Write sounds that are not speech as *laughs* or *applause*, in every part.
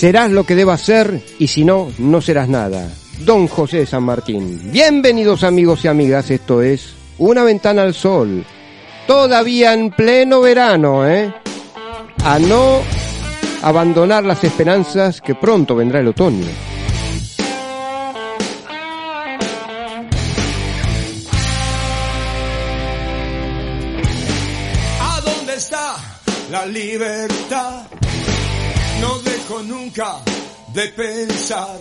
Serás lo que debas ser y si no, no serás nada. Don José de San Martín. Bienvenidos amigos y amigas, esto es Una ventana al sol. Todavía en pleno verano, ¿eh? A no abandonar las esperanzas que pronto vendrá el otoño. ¿A dónde está la libertad? No nunca de pensar.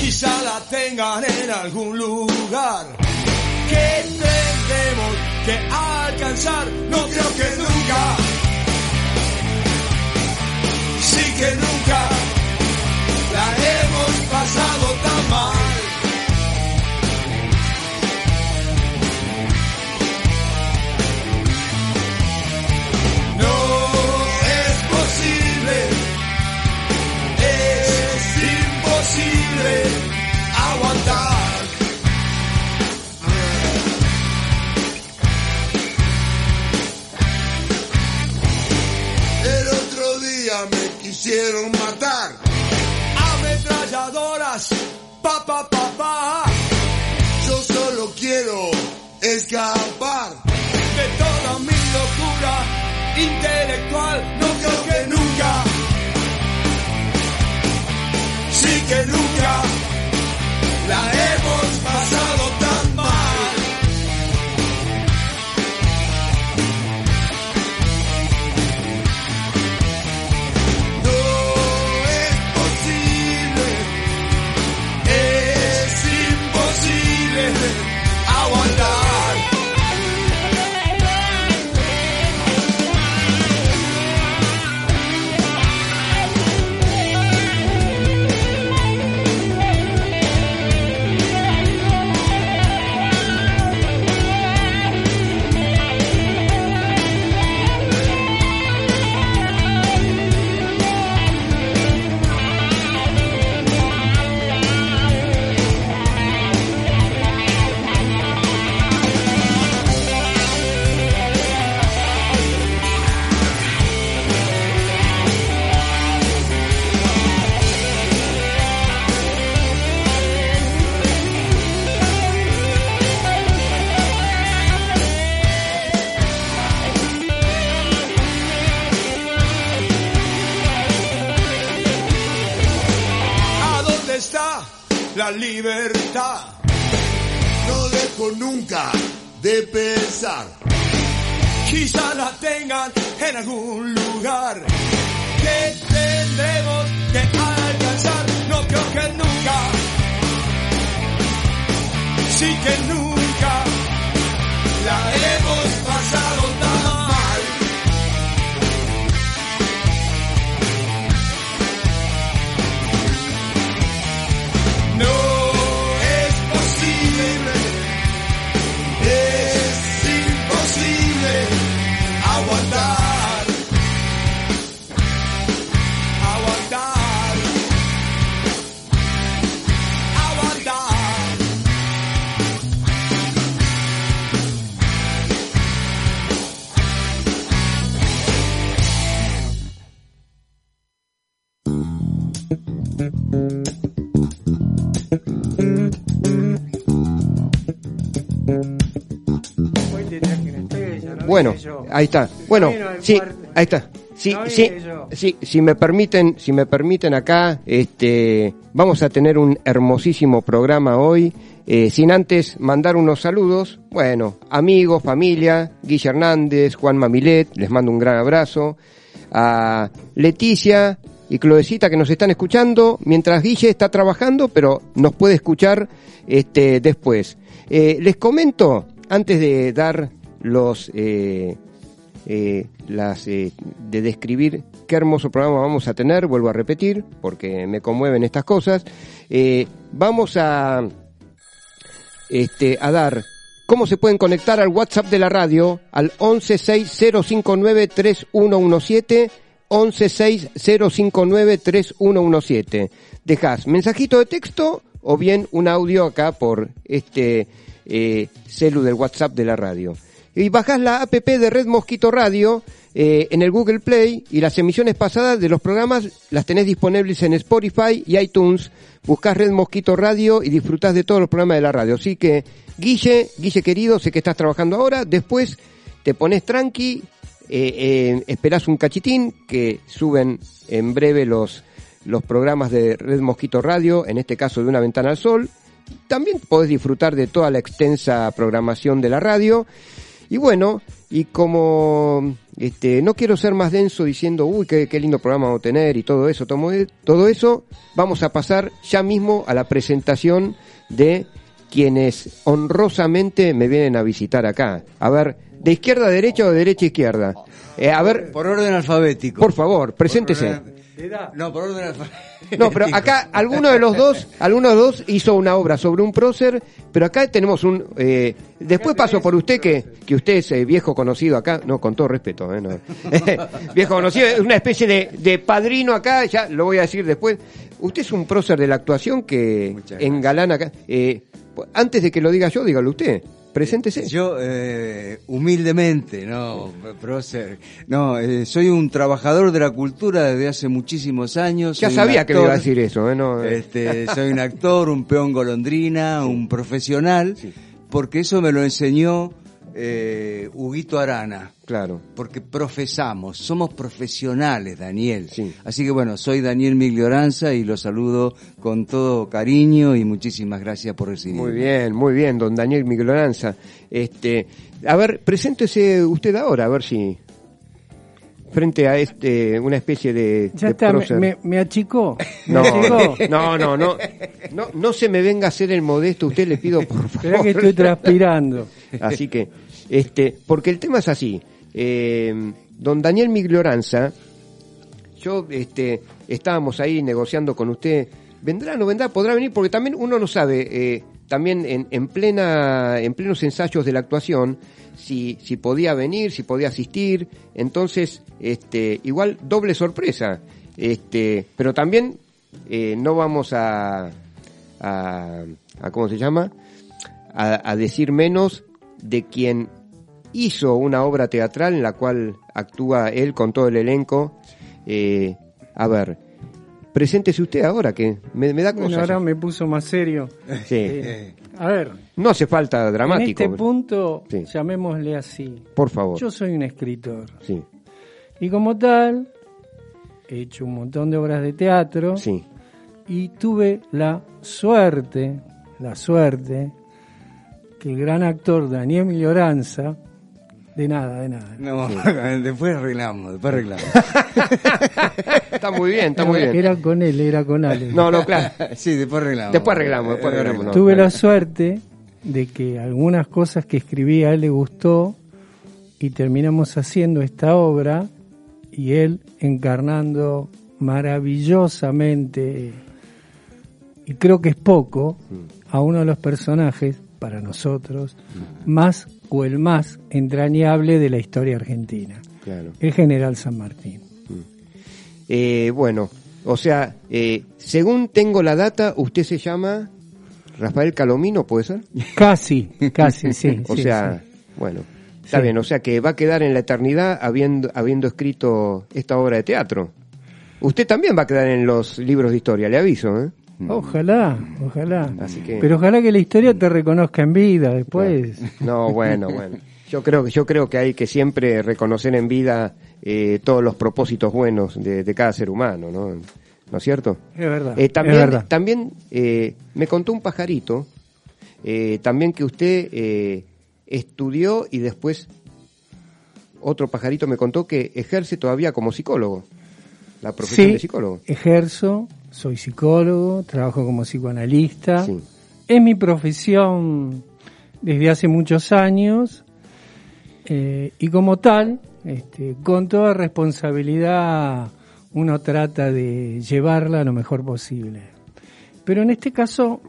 Quizá la tengan en algún lugar. Que tendremos que alcanzar. No creo que nunca. Sí que nunca la hemos pasado tan mal. Quisieron matar. Ametralladoras, pa pa pa pa. Yo solo quiero escapar de toda mi locura intelectual. No creo que nunca, sí que nunca la hemos de pensar. Quizá la tengan en algún lugar que tendremos que alcanzar. No creo que nunca, sí que nunca Bueno, ahí está. Bueno, sí, ahí está. Sí, sí, sí, si me permiten, si me permiten acá, este, vamos a tener un hermosísimo programa hoy. eh, sin antes mandar unos saludos, bueno, amigos, familia, Guille Hernández, Juan Mamilet, les mando un gran abrazo, a Leticia y Cloecita que nos están escuchando, mientras Guille está trabajando, pero nos puede escuchar este, después. Eh, les comento, antes de dar los eh, eh, las eh, de describir qué hermoso programa vamos a tener, vuelvo a repetir, porque me conmueven estas cosas. Eh, vamos a este a dar cómo se pueden conectar al WhatsApp de la radio al 1160593117 1160593117. Dejas mensajito de texto o bien un audio acá por este eh, celu del WhatsApp de la radio. Y bajás la app de Red Mosquito Radio eh, en el Google Play y las emisiones pasadas de los programas las tenés disponibles en Spotify y iTunes. Buscás Red Mosquito Radio y disfrutás de todos los programas de la radio. Así que, Guille, Guille querido, sé que estás trabajando ahora, después te pones tranqui, eh, eh, esperás un cachitín que suben en breve los, los programas de Red Mosquito Radio, en este caso de Una Ventana al Sol. También podés disfrutar de toda la extensa programación de la radio. Y bueno, y como este, no quiero ser más denso diciendo, uy, qué, qué lindo programa vamos a tener y todo eso, tomo- todo eso, vamos a pasar ya mismo a la presentación de quienes honrosamente me vienen a visitar acá. A ver, ¿de izquierda a derecha o de derecha a izquierda? Eh, a ver, Por orden alfabético. por favor, preséntese. Por orden- No, por orden alfabético. *laughs* No, pero acá alguno de los dos, alguno de los dos hizo una obra sobre un prócer, pero acá tenemos un. eh, después paso por usted que que usted es eh, viejo conocido acá, no con todo respeto, eh, no. *laughs* viejo conocido, es una especie de, de padrino acá, ya lo voy a decir después. Usted es un prócer de la actuación que engalana acá. Eh, antes de que lo diga yo, dígalo usted. Preséntese. Yo, eh, humildemente, no, prócer, no, eh, soy un trabajador de la cultura desde hace muchísimos años. ya sabía que iba a decir eso, eh, no, eh. Este, soy un actor, un peón golondrina, *laughs* un profesional, porque eso me lo enseñó eh, Huguito Arana. claro. Porque profesamos, somos profesionales, Daniel. Sí. Así que bueno, soy Daniel Miglioranza y lo saludo con todo cariño y muchísimas gracias por recibirme. Muy bien, muy bien, don Daniel Migueloranza. Este, a ver, preséntese usted ahora, a ver si frente a este una especie de, Ya de está, me, achicó. Me No, achicó. *laughs* no, no, no, no, no se me venga a hacer el modesto, usted le pido por *laughs* favor. que estoy transpirando. *laughs* Así que, este, porque el tema es así. Eh, don Daniel Miglioranza, yo, este, estábamos ahí negociando con usted. ¿Vendrá, no vendrá? ¿Podrá venir? Porque también uno no sabe, eh, también en, en plena, en plenos ensayos de la actuación, si, si podía venir, si podía asistir. Entonces, este, igual doble sorpresa. Este, pero también eh, no vamos a, a, a, ¿cómo se llama? A, decir menos de quien hizo una obra teatral en la cual actúa él con todo el elenco. Eh, a ver, preséntese usted ahora, que me, me da Bueno, cosas. ahora me puso más serio. Sí. Eh, a ver, No hace falta dramático. en este punto, Sí. llamémosle así. Por favor. Yo soy un escritor. Sí, Y como tal, he hecho un montón de obras de teatro. sí. y tuve la suerte, la suerte, que el gran actor Daniel Milloranza, de nada, de nada. No, *laughs* después arreglamos, después arreglamos. *laughs* Está muy bien, está muy bien. Era con él, era con Ale. No, no, claro. *laughs* sí, después arreglamos. Después arreglamos, después arreglamos, no. tuve la suerte de que algunas cosas que escribí a él le gustó y terminamos haciendo esta obra y él encarnando maravillosamente y creo que es poco a uno de los personajes para nosotros más o el más entrañable de la historia argentina, Claro. el general San Martín. Eh, bueno, o sea, eh, según tengo la data, usted se llama Rafael Calomino, ¿puede ser? Casi, casi, sí. *laughs* O sí, sea, sí. bueno, está Sí. bien, o sea que va a quedar en la eternidad habiendo, habiendo escrito esta obra de teatro. Usted también va a quedar en los libros de historia, le aviso, ¿eh? Ojalá, ojalá. Así que- Pero ojalá que la historia te reconozca en vida después. No, bueno, bueno. Yo creo que yo creo que hay que siempre reconocer en vida eh, todos los propósitos buenos de, de cada ser humano, ¿no? ¿No es cierto? Es verdad. Eh, también es verdad. también eh, me contó un pajarito, eh, también que usted eh, estudió y después otro pajarito me contó que ejerce todavía como psicólogo, la profesión Sí, de psicólogo. ejerzo, soy psicólogo, trabajo como psicoanalista. Sí. Es mi profesión desde hace muchos años eh, y como tal, este, con toda responsabilidad, uno trata de llevarla lo mejor posible. Pero en este caso,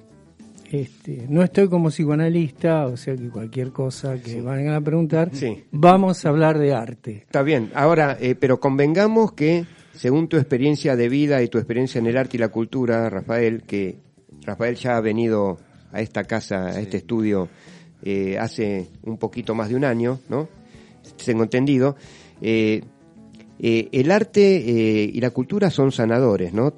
este, no estoy como psicoanalista, o sea que cualquier cosa que vayan a preguntar, Sí. vamos a hablar de arte. Está bien, ahora, eh, pero convengamos que, según tu experiencia de vida y tu experiencia en el arte y la cultura, Rafael, que Rafael ya ha venido a esta casa, a este estudio, eh, hace un poquito más de un año, ¿no? Tengo entendido. Eh, eh, el arte eh, y la cultura son sanadores, ¿no?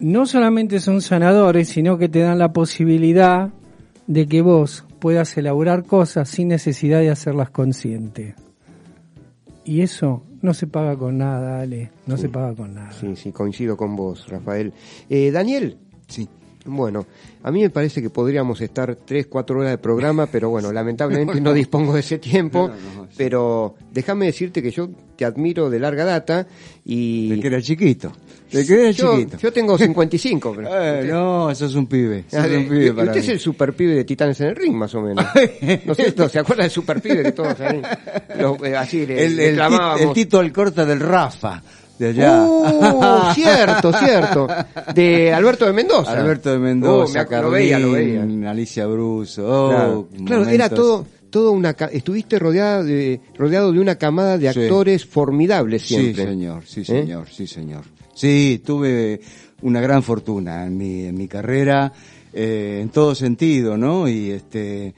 no solamente son sanadores, sino que te dan la posibilidad de que vos puedas elaborar cosas sin necesidad de hacerlas consciente. Y eso no se paga con nada, Ale, no se paga con nada. Sí, sí, coincido con vos, Rafael. Eh, Daniel, Sí. Bueno, a mí me parece que podríamos estar tres, cuatro horas de programa, pero bueno, *laughs* lamentablemente no dispongo de ese tiempo. No, no, sí. Pero déjame decirte que yo te admiro de larga data y De que era chiquito. De era yo, chiquito. yo tengo 55. Pero *laughs* Eh, no, eso es un pibe. Ah, sos un de- pibe y- para usted es el super pibe de Titanes en el Ring, más o menos. *laughs* ¿No es cierto? ¿Se acuerda del super pibe que todos ahí? Eh, así le, el, le el, clamábamos. tit- el Tito Alcorta del Rafa, de allá. Uh, *laughs* cierto, cierto. De Alberto de Mendoza. Alberto de Oh, Mendoza, me ac- lo veía, lo veía. Alicia Bruso. oh, Claro, Claro, era todo, todo una, estuviste rodeada de, rodeado de una camada de Sí. actores formidables siempre. Sí, señor, sí, ¿Eh? señor, sí, señor. Sí, tuve una gran fortuna en mi, en mi carrera, eh, en todo sentido, ¿no? Y este,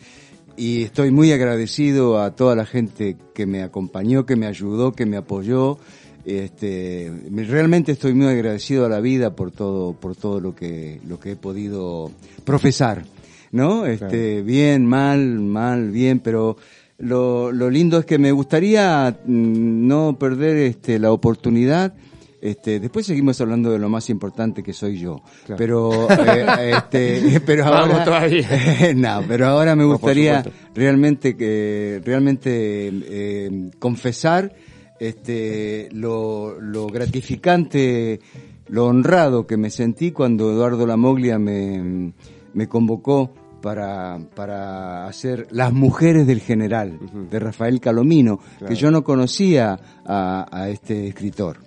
y estoy muy agradecido a toda la gente que me acompañó, que me ayudó, que me apoyó. Este, me- realmente estoy muy agradecido a la vida por todo, por todo lo que, lo que he podido profesar, ¿no? Este, bien, mal, mal, bien, pero lo, lo lindo es que me gustaría mm, no perder este, la oportunidad. Este, después seguimos hablando de lo más importante que soy yo, Claro. pero *laughs* eh, este, *laughs* pero ahora todavía. *laughs* no, pero ahora me gustaría realmente que realmente eh, confesar este lo, lo gratificante, lo honrado que me sentí cuando Eduardo Lamoglia me, me convocó para, para hacer Las Mujeres del General, de Rafael Calomino, que yo no conocía a, a este escritor.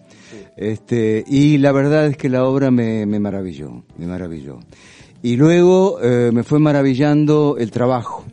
Este, y la verdad es que la obra me, maravilló, me maravilló. Y luego eh, me fue maravillando el trabajo,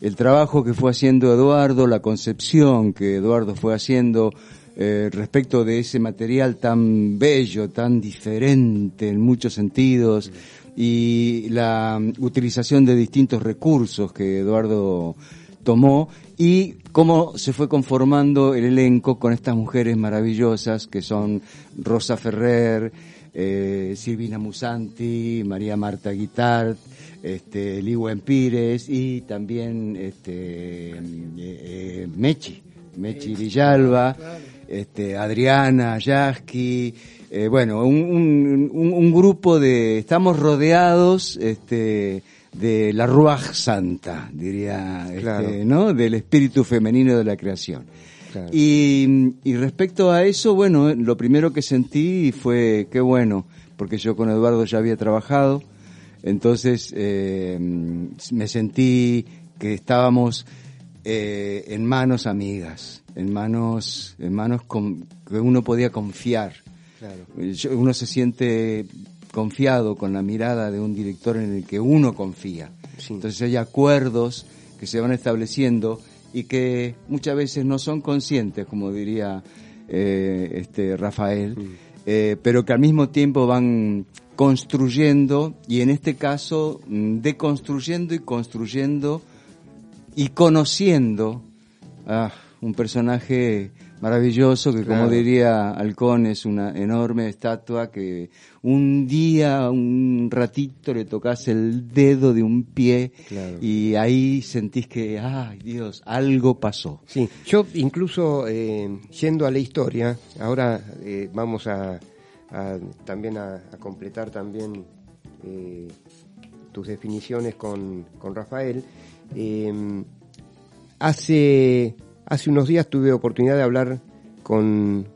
el trabajo que fue haciendo Eduardo, la concepción que Eduardo fue haciendo eh, respecto de ese material tan bello, tan diferente en muchos sentidos, y la utilización de distintos recursos que Eduardo tomó y cómo se fue conformando el elenco con estas mujeres maravillosas que son Rosa Ferrer, eh, Silvina Musanti, María Marta Guitart, este, Liwen Pires y también este, eh, eh, Mechi, Mechi Villalba, este, Adriana Yasky, bueno, un, un, un- un grupo de, estamos rodeados, este, de la Ruach Santa, diría, este, Claro. ¿no? Del espíritu femenino de la creación. Claro. Y, y respecto a eso, bueno, lo primero que sentí fue, qué bueno, porque yo con Eduardo ya había trabajado, entonces eh, me sentí que estábamos eh, en manos amigas, en manos, en manos con- que uno podía confiar. Yo- uno se siente confiado con la mirada de un director en el que uno confía. Entonces hay acuerdos que se van estableciendo y que muchas veces no son conscientes, como diría eh, este Rafael, eh, pero que al mismo tiempo van construyendo y en este caso mm, deconstruyendo y construyendo y conociendo a un personaje maravilloso que como diría Halcón es una enorme estatua que un día, un ratito le tocas el dedo de un pie Claro. y ahí sentís que, ay Dios, algo pasó. Sí, yo incluso eh, yendo a la historia, ahora eh, vamos a, a- también a, a completar también eh, tus definiciones con, con Rafael. Eh, hace, hace unos días tuve oportunidad de hablar con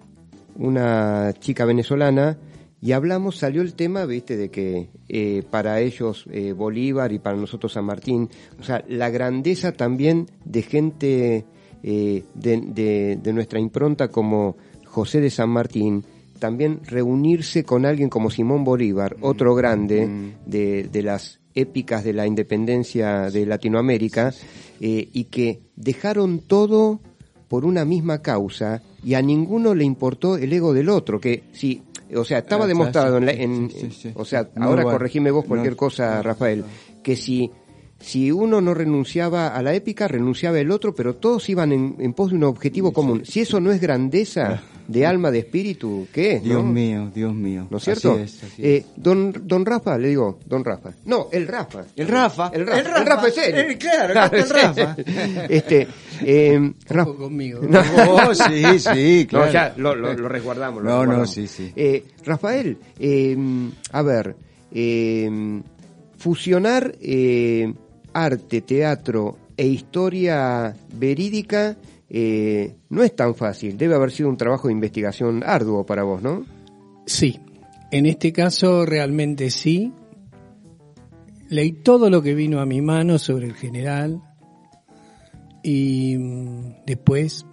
una chica venezolana y hablamos, salió el tema, viste, de que eh, para ellos eh, Bolívar y para nosotros San Martín, o sea, la grandeza también de gente eh, de, de- de nuestra impronta como José de San Martín, también reunirse con alguien como Simón Bolívar, otro grande de, de las épicas de la independencia de Latinoamérica, eh, y que dejaron todo por una misma causa y a ninguno le importó el ego del otro, que si, o sea, estaba Ah, demostrado en, la- en- sí, sí, sí. o sea, ahora bueno, corregime vos cualquier no, cosa, Rafael, que si si uno no renunciaba a la épica, renunciaba el otro, pero todos iban en, en pos de un objetivo común. Si eso no es grandeza de alma, de espíritu, ¿qué es? Dios no? mío, Dios mío. ¿No es cierto? Así es, así es. Eh, don, don Rafa, le digo, don Rafa. No, el Rafa. El Rafa. El Rafa, El Rafa. el Rafa es él. Eh, claro, está el Rafa. este, eh, Rafa- conmigo. No. Oh, sí, sí, claro. No, ya lo, lo- lo resguardamos. lo No, no, sí, sí. Eh, Rafael, eh, a ver, eh, fusionar eh, arte, teatro e historia verídica eh, no es tan fácil. Debe haber sido un trabajo de investigación arduo para vos, ¿no? Sí, en este caso realmente sí. Leí todo lo que vino a mi mano sobre el general y mm, después,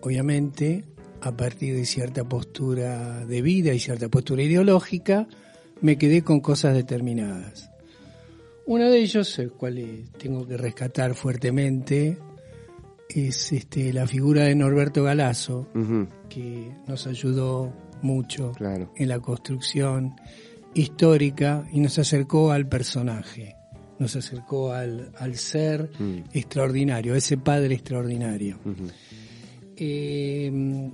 obviamente, a partir de cierta postura de vida y cierta postura ideológica, me quedé con cosas determinadas. Uno de ellos, el cual tengo que rescatar fuertemente, es este, la figura de Norberto Galazo, que nos ayudó mucho Claro. en la construcción histórica y nos acercó al personaje, nos acercó al, al ser Mm. extraordinario, a ese padre extraordinario. Eh,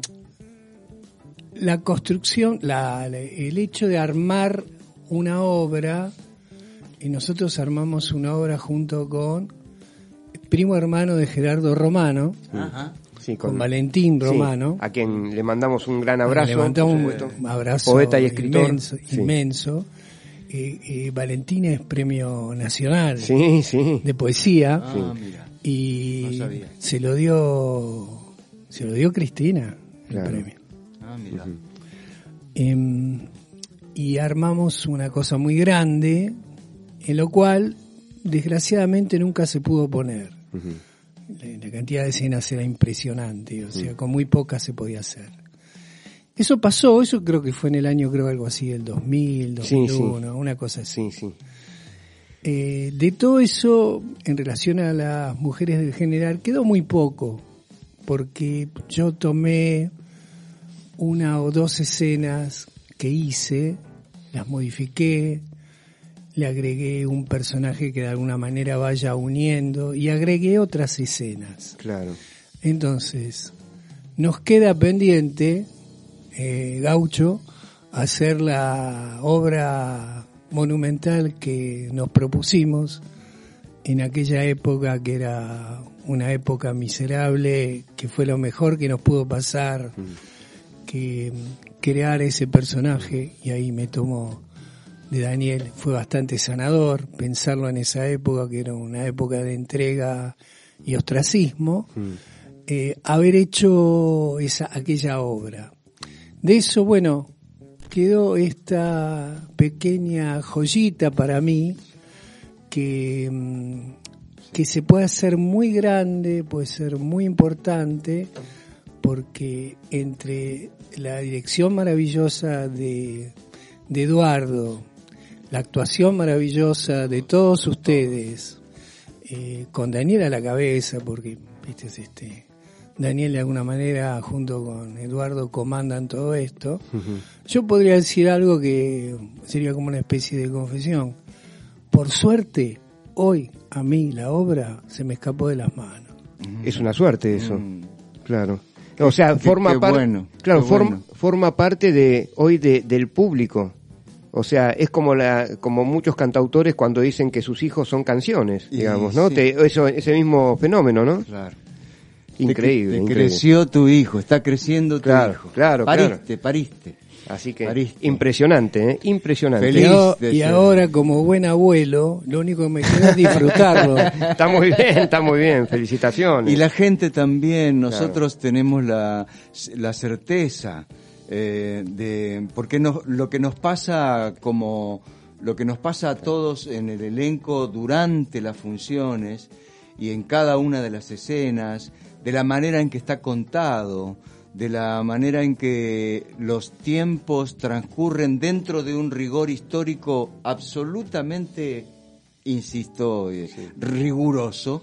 la construcción, la- el hecho de armar una obra, y nosotros armamos una obra junto con primo hermano de Gerardo Romano, Ajá. Sí, con Valentín sí, Romano. a quien le mandamos un gran abrazo. Le mandamos un supuesto. abrazo Poeta y escritor. inmenso. Sí. inmenso. Eh, eh, Valentín es premio nacional Sí, sí. de poesía Ah, mira. y No sabía. se lo dio se lo dio Cristina el Claro. premio. Ah, mira. Em, y armamos una cosa muy grande en lo cual desgraciadamente nunca se pudo poner. La, la cantidad de escenas era impresionante, o sea, con muy pocas se podía hacer. Eso pasó, eso creo que fue en el año, creo algo así, el 2000, Sí, 2001, una cosa así. Sí, sí. Eh, de todo eso, en relación a las mujeres del general, quedó muy poco, porque yo tomé una o dos escenas que hice, las modifiqué, le agregué un personaje que de alguna manera vaya uniendo y agregué otras escenas. Claro. Entonces, nos queda pendiente, eh, Gaucho, hacer la obra monumental que nos propusimos en aquella época que era una época miserable, que fue lo mejor que nos pudo pasar, que mm, crear ese personaje, y ahí me tomó de Daniel, fue bastante sanador pensarlo en esa época, que era una época de entrega y ostracismo, eh, haber hecho esa, aquella obra. De eso, bueno, quedó esta pequeña joyita para mí que, mm, que se puede hacer muy grande, puede ser muy importante, porque entre la dirección maravillosa de, de Eduardo, la actuación maravillosa de todos ustedes, eh, con Daniel a la cabeza, porque viste es este Daniel de alguna manera junto con Eduardo comandan todo esto. Yo podría decir algo que sería como una especie de confesión. Por suerte, hoy a mí la obra se me escapó de las manos. Es una suerte eso. Mm. Claro. O sea, Qué- forma qué claro, qué form- bueno. forma parte de hoy de- del público. O sea, es como la, como muchos cantautores cuando dicen que sus hijos son canciones, Y digamos, ¿no? sí. Te- eso, ese mismo fenómeno, ¿no? Claro. Increíble. Te, te increíble. creció tu hijo, está creciendo tu Claro, hijo. claro, Pariste, pariste. Así que Pariste. impresionante, ¿eh? Impresionante. Y, Feliz y ser. ahora, como buen abuelo, lo único que me queda es disfrutarlo. *laughs* Está muy bien, está muy bien. Felicitaciones. Y la gente también, nosotros tenemos la, la certeza eh, de, porque nos- lo que nos pasa como, lo que nos pasa a todos en el elenco durante las funciones y en cada una de las escenas, de la manera en que está contado, de la manera en que los tiempos transcurren dentro de un rigor histórico absolutamente, insisto, eh, riguroso,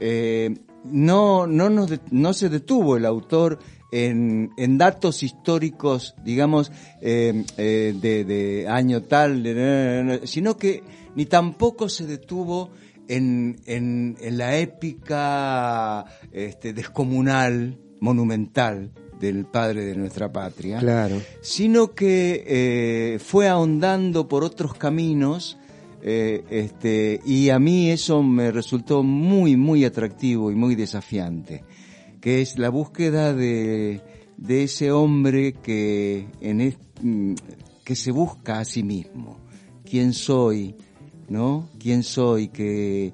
eh, no, no, nos no se detuvo el autor en, en datos históricos, digamos, eh, eh, de, de año tal, sino que ni tampoco se detuvo en, en, en la épica este, descomunal, monumental del padre de nuestra patria Claro. sino que eh, fue ahondando por otros caminos eh, este, y a mí eso me resultó muy, muy atractivo y muy desafiante, que es la búsqueda de, de ese hombre que, en es- mm, que se busca a sí mismo. ¿Quién soy? ¿No? ¿Quién soy? Que,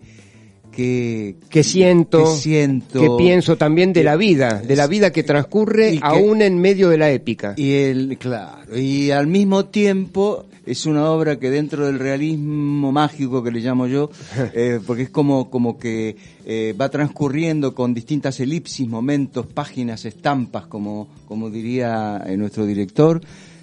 que, que siento, que siento, que pienso también de la vida, de la vida que transcurre aún en medio de la épica. Y el, claro, y al mismo tiempo es una obra que dentro del realismo mágico que le llamo yo, *laughs* eh, porque es como, como que eh, va transcurriendo con distintas elipsis, momentos, páginas, estampas, como, como diría eh, nuestro director.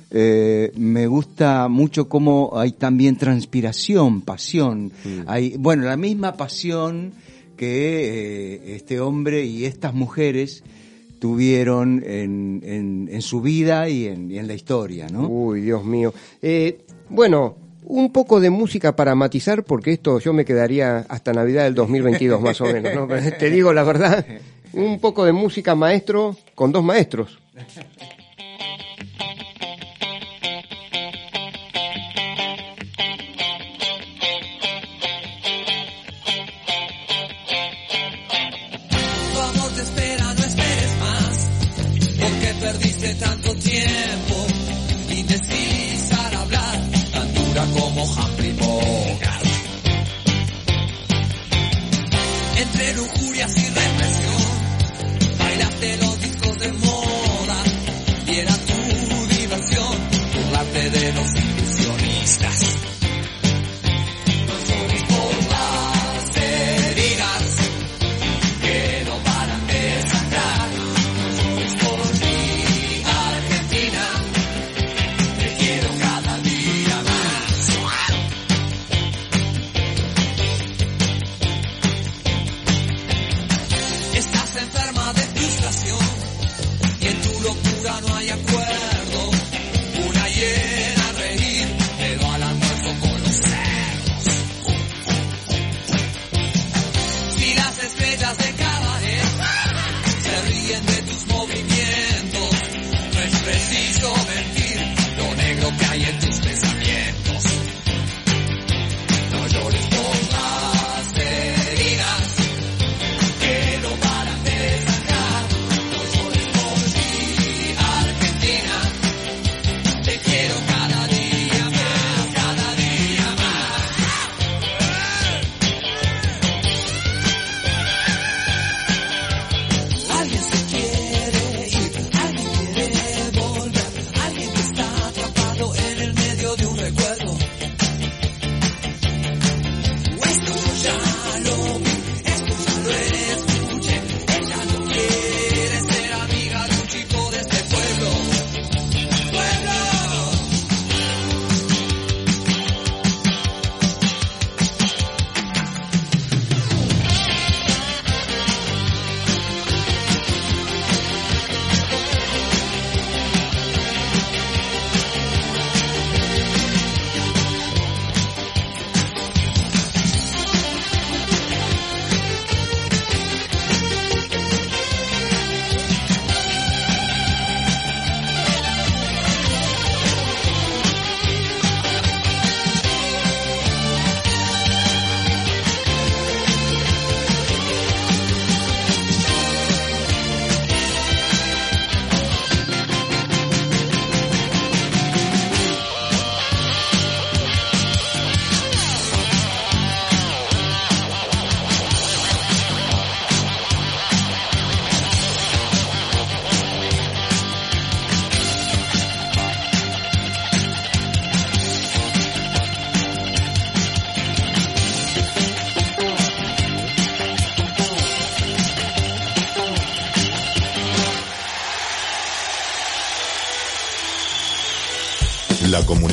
Eh, me gusta mucho cómo hay también transpiración, pasión. Hay, bueno, la misma pasión que eh, este hombre y estas mujeres tuvieron en, en, en su vida y en, y en la historia, ¿no? Uy, Dios mío. Eh, bueno, un poco de música para matizar, porque esto yo me quedaría hasta Navidad del 2022 más o menos, ¿no? *laughs* Te digo la verdad, *laughs* un poco de música maestro con dos maestros.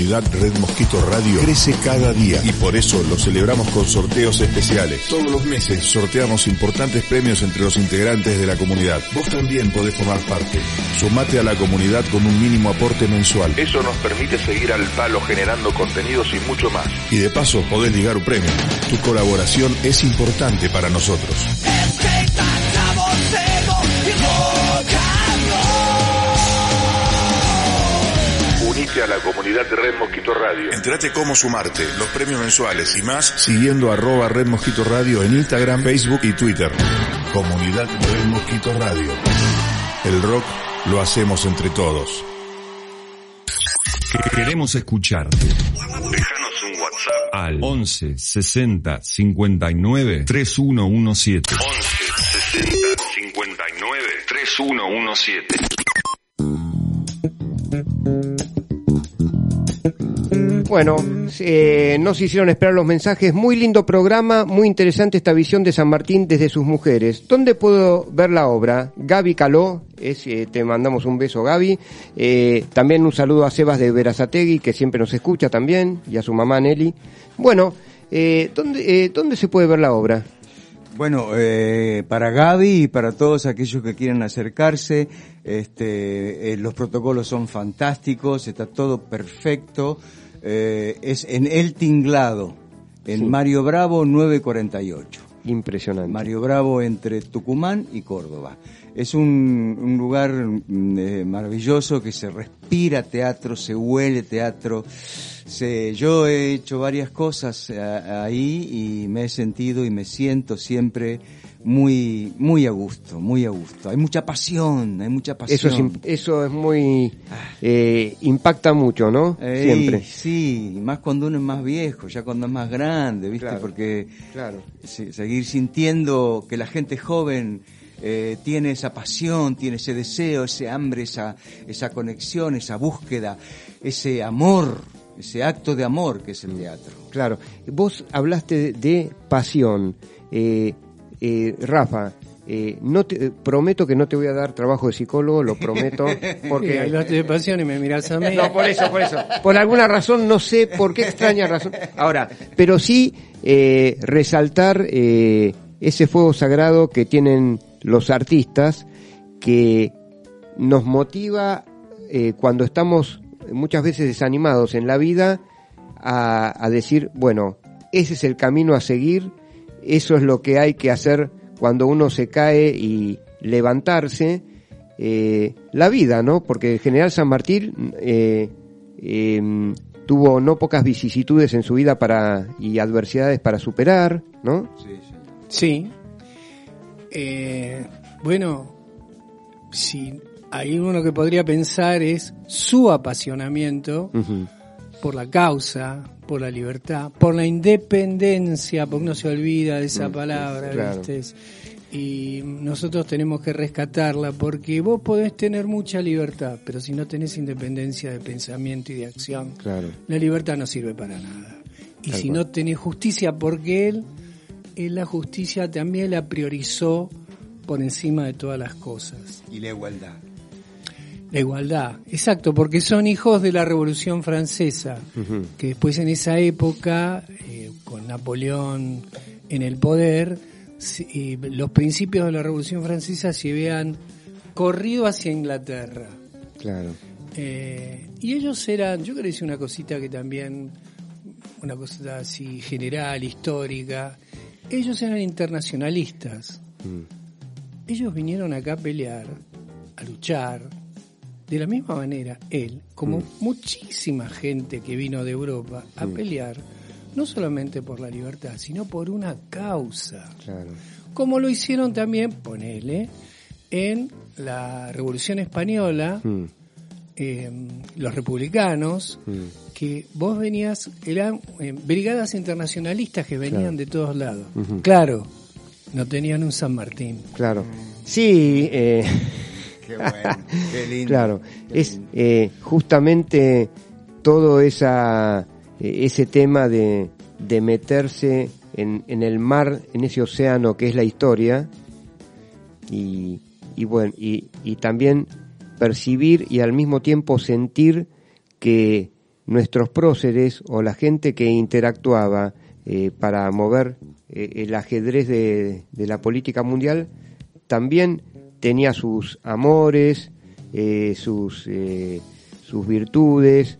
Comunidad Red Mosquito Radio crece cada día y por eso lo celebramos con sorteos especiales. Todos los meses sorteamos importantes premios entre los integrantes de la comunidad. Vos también podés formar parte. Sumate a la comunidad con un mínimo aporte mensual. Eso nos permite seguir al palo generando contenidos y mucho más. Y de paso podés ligar un premio. Tu colaboración es importante para nosotros. A la comunidad de Red Mosquito Radio. Entrate cómo sumarte, los premios mensuales y más siguiendo arroba Red Mosquito Radio en Instagram, Facebook y Twitter. Comunidad Red Mosquito Radio. El rock lo hacemos entre todos. Queremos escucharte. Déjanos un WhatsApp al 11 60 59 3117. 11 60 59 3117. Bueno, eh, nos hicieron esperar los mensajes. Muy lindo programa, muy interesante esta visión de San Martín desde sus mujeres. ¿Dónde puedo ver la obra? Gaby Caló, es, eh, te mandamos un beso Gaby. Eh, también un saludo a Sebas de Verazategui, que siempre nos escucha también, y a su mamá Nelly. Bueno, eh, ¿dónde, eh, ¿dónde se puede ver la obra? Bueno, eh, para Gaby y para todos aquellos que quieran acercarse, este, los protocolos son fantásticos, está todo perfecto. Eh, es en El Tinglado, en Sí. Mario Bravo 948. Impresionante. Mario Bravo entre Tucumán y Córdoba. Es un, un lugar mm, eh, maravilloso que se respira teatro, se huele teatro. Se, yo he hecho varias cosas eh, ahí y me he sentido y me siento siempre muy, muy a gusto, muy a gusto. Hay mucha pasión, hay mucha pasión. Eso es, eso es muy... eh, impacta mucho, ¿no? Ey, Siempre. Sí, más cuando uno es más viejo, ya cuando es más grande, ¿viste? Claro. Porque Claro. se- seguir sintiendo que la gente joven eh, tiene esa pasión, tiene ese deseo, ese hambre, esa, esa conexión, esa búsqueda, ese amor, ese acto de amor que es el teatro. Claro, vos hablaste de, de pasión. Eh, eh, Rafa, eh, no te, eh, prometo que no te voy a dar trabajo de psicólogo, lo prometo, *laughs* Porque hablaste de pasión y me mirás a mí. No, por eso, por eso. Por alguna razón, no sé por qué extraña razón. Ahora, pero sí eh, resaltar ese fuego sagrado que tienen los artistas que nos motiva cuando estamos muchas veces desanimados en la vida a, a decir, bueno, ese es el camino a seguir, eso es lo que hay que hacer cuando uno se cae y levantarse. eh, la vida, ¿no? Porque el general San Martín eh, eh, tuvo no pocas vicisitudes en su vida para y adversidades para superar, ¿no? Sí. Eh, bueno, si hay uno que podría pensar es su apasionamiento. Por la causa, por la libertad, por la independencia, porque no se olvida de esa palabra, claro. ¿viste? Y nosotros tenemos que rescatarla porque vos podés tener mucha libertad, pero si no tenés independencia de pensamiento y de acción, Claro. la libertad no sirve para nada. Y Tal si cual. no tenés justicia, porque él, él la justicia también la priorizó por encima de todas las cosas. Y la igualdad. La igualdad, exacto, porque son hijos de la Revolución Francesa, que después en esa época, eh, con Napoleón en el poder, y los principios de la Revolución Francesa se habían corrido hacia Inglaterra. Claro. Eh, y ellos eran, yo quiero decir una cosita que también, una cosita así general, histórica, ellos eran internacionalistas. Mm. Ellos vinieron acá a pelear, a luchar, de la misma manera, él, como muchísima gente que vino de Europa a pelear, no solamente por la libertad, sino por una causa Claro. como lo hicieron también, ponele, en la Revolución Española, Mm. eh, los republicanos, Mm. que vos venías, eran eh, brigadas internacionalistas que venían Claro. de todos lados. Claro, no tenían un San Martín. Claro. Sí, eh, *laughs* *laughs* Qué bueno, qué *laughs* lindo. claro. qué Es lindo. eh, justamente todo esa, eh, ese tema de, de meterse en, en el mar, en ese océano que es la historia, y, y bueno, y, y también percibir y al mismo tiempo sentir que nuestros próceres o la gente que interactuaba eh, para mover eh, el ajedrez de, de la política mundial también tenía sus amores, eh, sus, eh, sus virtudes,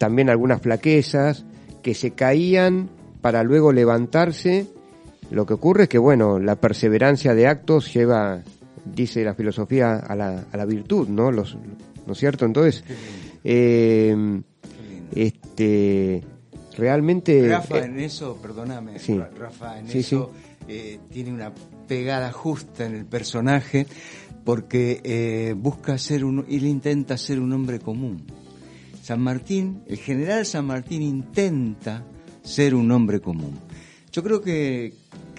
también algunas flaquezas, que se caían para luego levantarse. Lo que ocurre es que, bueno, la perseverancia de actos lleva, dice la filosofía, a la, a la virtud, ¿no? Los, ¿No es cierto? Entonces, eh, este, realmente... Rafa en eso, perdóname, sí. Rafa en Sí, eso eh, tiene una pegada justa en el personaje porque eh, busca ser un, él intenta ser un hombre común. San Martín, el general San Martín intenta ser un hombre común. Yo creo que,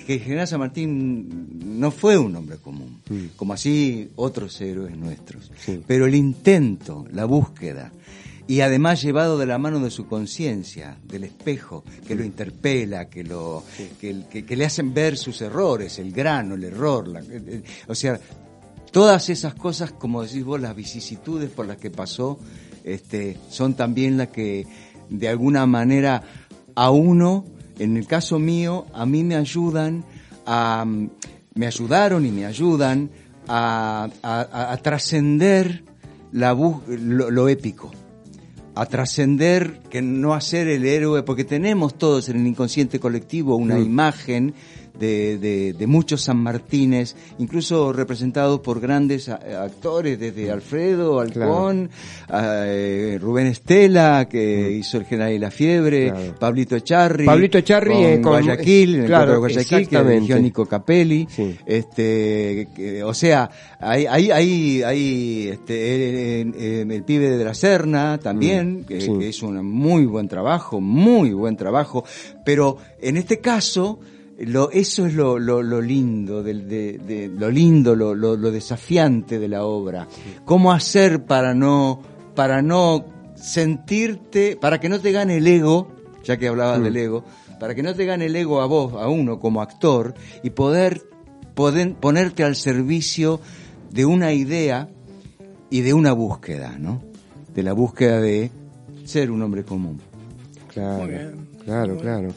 que el general San Martín no fue un hombre común, como así otros héroes nuestros. Sí. Pero el intento, la búsqueda, y además llevado de la mano de su conciencia, del espejo, que lo interpela, que, lo, que, que- que le hacen ver sus errores, el grano, el error, la- el- el- o sea, todas esas cosas, como decís vos, las vicisitudes por las que pasó, este, son también las que de alguna manera a uno, en el caso mío, a mí me ayudan a, me ayudaron y me ayudan a, a- a- a trascender lo- lo épico a trascender, que no hacer el héroe, porque tenemos todos en el inconsciente colectivo una imagen de, de- de muchos San Martínez, incluso representados por grandes a- actores, desde Alfredo, Alcón, eh, Rubén Estela, que hizo El General y la Fiebre, Claro. Pablito Echarri, Pablito Echarri, con eh, con- Guayaquil, el claro, de Guayaquil, que dirigió Nico Capelli, Sí. este, que- o sea, hay, hay, hay, hay, este, el, el- el pibe de la Serna también, que, Mm, sí. que hizo un muy buen trabajo, muy buen trabajo, pero en este caso, lo, eso es lo, lo, lo lindo, del, de, de- lo lindo, lo, lo, lo desafiante de la obra. ¿Cómo hacer para no, para no sentirte, para que no te gane el ego, ya que hablabas del ego, para que no te gane el ego a vos, a uno como actor, y poder, poder ponerte al servicio de una idea y de una búsqueda, ¿no? De la búsqueda de ser un hombre común. Claro, Muy bien. claro, claro.